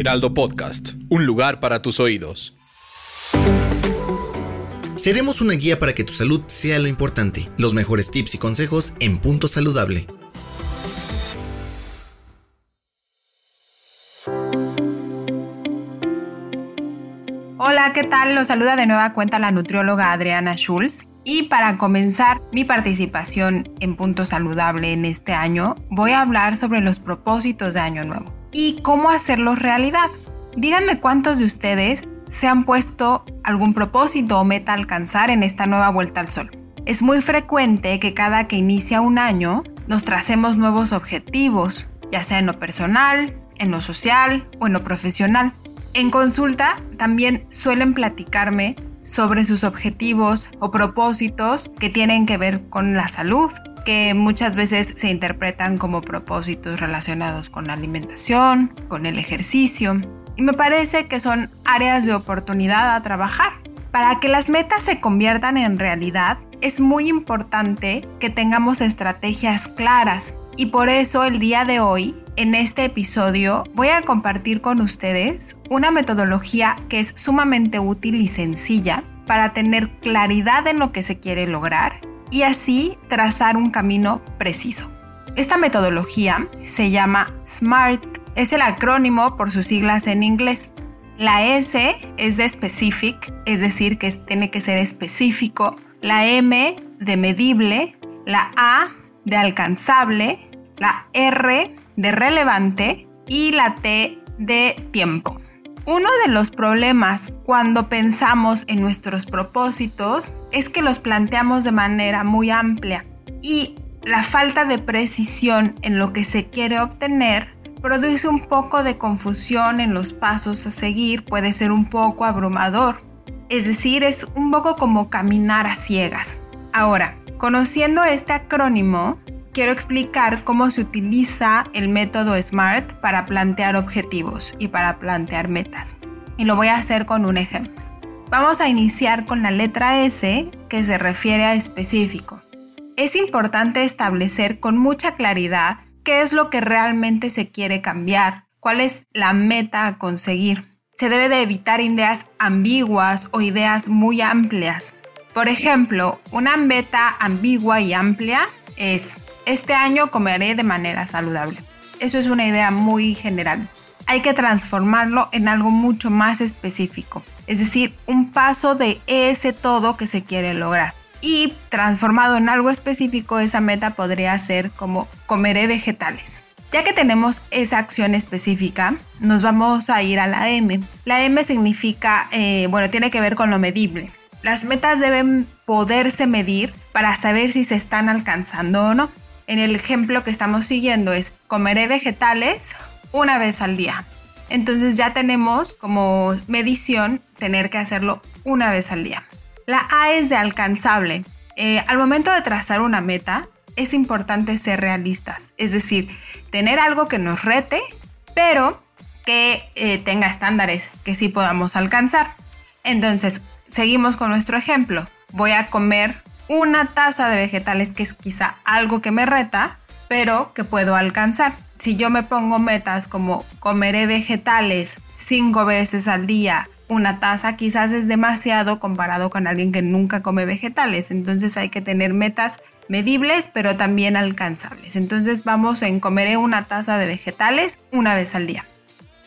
Heraldo Podcast, un lugar para tus oídos. Seremos una guía para que tu salud sea lo importante. Los mejores tips y consejos en Punto Saludable. Hola, ¿qué tal? Los saluda de nueva cuenta la nutrióloga Adriana Schulz. Y para comenzar mi participación en Punto Saludable en este año, voy a hablar sobre los propósitos de Año Nuevo y cómo hacerlos realidad. Díganme cuántos de ustedes se han puesto algún propósito o meta a alcanzar en esta nueva vuelta al sol. Es muy frecuente que cada que inicia un año nos tracemos nuevos objetivos, ya sea en lo personal, en lo social o en lo profesional. En consulta también suelen platicarme sobre sus objetivos o propósitos que tienen que ver con la salud, que muchas veces se interpretan como propósitos relacionados con la alimentación, con el ejercicio. Y me parece que son áreas de oportunidad a trabajar. Para que las metas se conviertan en realidad, es muy importante que tengamos estrategias claras. Y por eso el día de hoy en este episodio voy a compartir con ustedes una metodología que es sumamente útil y sencilla para tener claridad en lo que se quiere lograr y así trazar un camino preciso. Esta metodología se llama SMART, es el acrónimo por sus siglas en inglés. La S es de specific, es decir, que tiene que ser específico. La M de medible, la A de alcanzable, la R de relevante y la T de tiempo. Uno de los problemas cuando pensamos en nuestros propósitos es que los planteamos de manera muy amplia y la falta de precisión en lo que se quiere obtener produce un poco de confusión en los pasos a seguir, puede ser un poco abrumador. Es decir, es un poco como caminar a ciegas. Ahora, conociendo este acrónimo, quiero explicar cómo se utiliza el método SMART para plantear objetivos y para plantear metas. Y lo voy a hacer con un ejemplo. Vamos a iniciar con la letra S que se refiere a específico. Es importante establecer con mucha claridad qué es lo que realmente se quiere cambiar, cuál es la meta a conseguir. Se debe de evitar ideas ambiguas o ideas muy amplias. Por ejemplo, una meta ambigua y amplia es este año comeré de manera saludable. Eso es una idea muy general. Hay que transformarlo en algo mucho más específico, es decir, un paso de ese todo que se quiere lograr. Y transformado en algo específico, esa meta podría ser como comeré vegetales. Ya que tenemos esa acción específica, nos vamos a ir a la M. La M significa, eh, bueno, tiene que ver con lo medible. Las metas deben poderse medir para saber si se están alcanzando o no en el ejemplo que estamos siguiendo es comeré vegetales una vez al día. Entonces ya tenemos como medición tener que hacerlo una vez al día. La A es de alcanzable. Eh, al momento de trazar una meta, es importante ser realistas, es decir, tener algo que nos rete, pero que eh, tenga estándares que sí podamos alcanzar. Entonces, seguimos con nuestro ejemplo. Voy a comer una taza de vegetales, que es quizá algo que me reta, pero que puedo alcanzar. Si yo me pongo metas como comeré vegetales cinco veces al día, una taza quizás es demasiado comparado con alguien que nunca come vegetales. Entonces hay que tener metas medibles, pero también alcanzables. Entonces vamos en comeré una taza de vegetales una vez al día.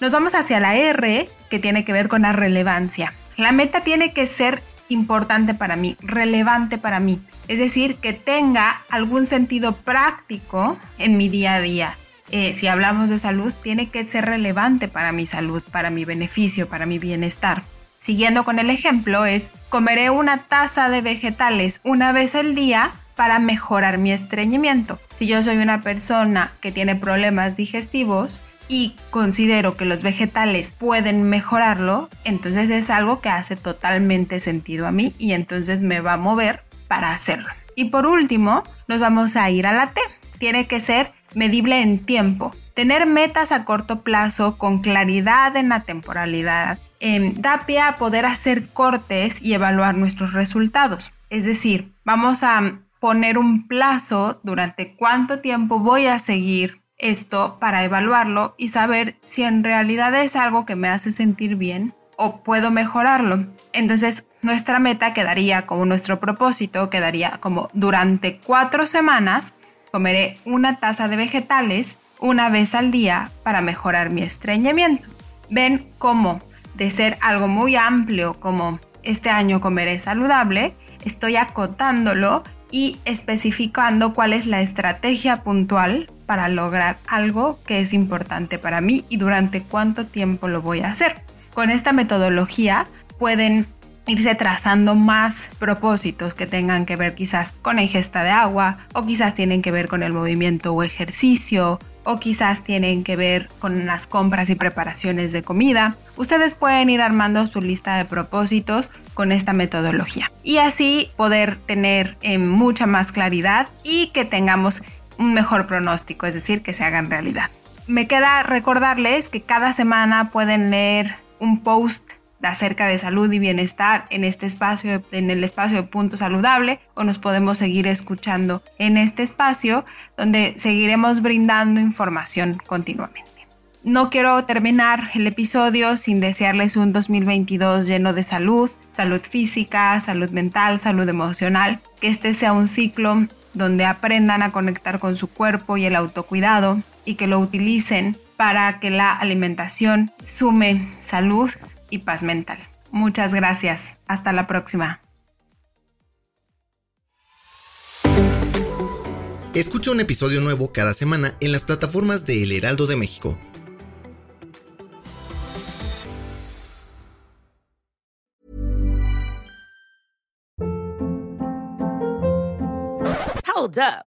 Nos vamos hacia la R, que tiene que ver con la relevancia. La meta tiene que ser importante para mí, relevante para mí. Es decir, que tenga algún sentido práctico en mi día a día. Eh, si hablamos de salud, tiene que ser relevante para mi salud, para mi beneficio, para mi bienestar. Siguiendo con el ejemplo, es comeré una taza de vegetales una vez al día para mejorar mi estreñimiento. Si yo soy una persona que tiene problemas digestivos y considero que los vegetales pueden mejorarlo, entonces es algo que hace totalmente sentido a mí y entonces me va a mover para hacerlo. Y por último, nos vamos a ir a la T. Tiene que ser medible en tiempo. Tener metas a corto plazo con claridad en la temporalidad eh, da pie a poder hacer cortes y evaluar nuestros resultados. Es decir, vamos a poner un plazo durante cuánto tiempo voy a seguir esto para evaluarlo y saber si en realidad es algo que me hace sentir bien o puedo mejorarlo. Entonces, nuestra meta quedaría como nuestro propósito, quedaría como durante cuatro semanas comeré una taza de vegetales una vez al día para mejorar mi estreñimiento. Ven cómo de ser algo muy amplio como este año comeré saludable, estoy acotándolo y especificando cuál es la estrategia puntual para lograr algo que es importante para mí y durante cuánto tiempo lo voy a hacer. Con esta metodología pueden irse trazando más propósitos que tengan que ver quizás con ingesta de agua o quizás tienen que ver con el movimiento o ejercicio o quizás tienen que ver con las compras y preparaciones de comida. Ustedes pueden ir armando su lista de propósitos con esta metodología y así poder tener eh, mucha más claridad y que tengamos un mejor pronóstico, es decir, que se hagan realidad. Me queda recordarles que cada semana pueden leer un post acerca de salud y bienestar en este espacio, en el espacio de Punto Saludable, o nos podemos seguir escuchando en este espacio donde seguiremos brindando información continuamente. No quiero terminar el episodio sin desearles un 2022 lleno de salud, salud física, salud mental, salud emocional, que este sea un ciclo donde aprendan a conectar con su cuerpo y el autocuidado y que lo utilicen para que la alimentación sume salud y paz mental. Muchas gracias. Hasta la próxima. Escucha un episodio nuevo cada semana en las plataformas de El Heraldo de México. Hold up.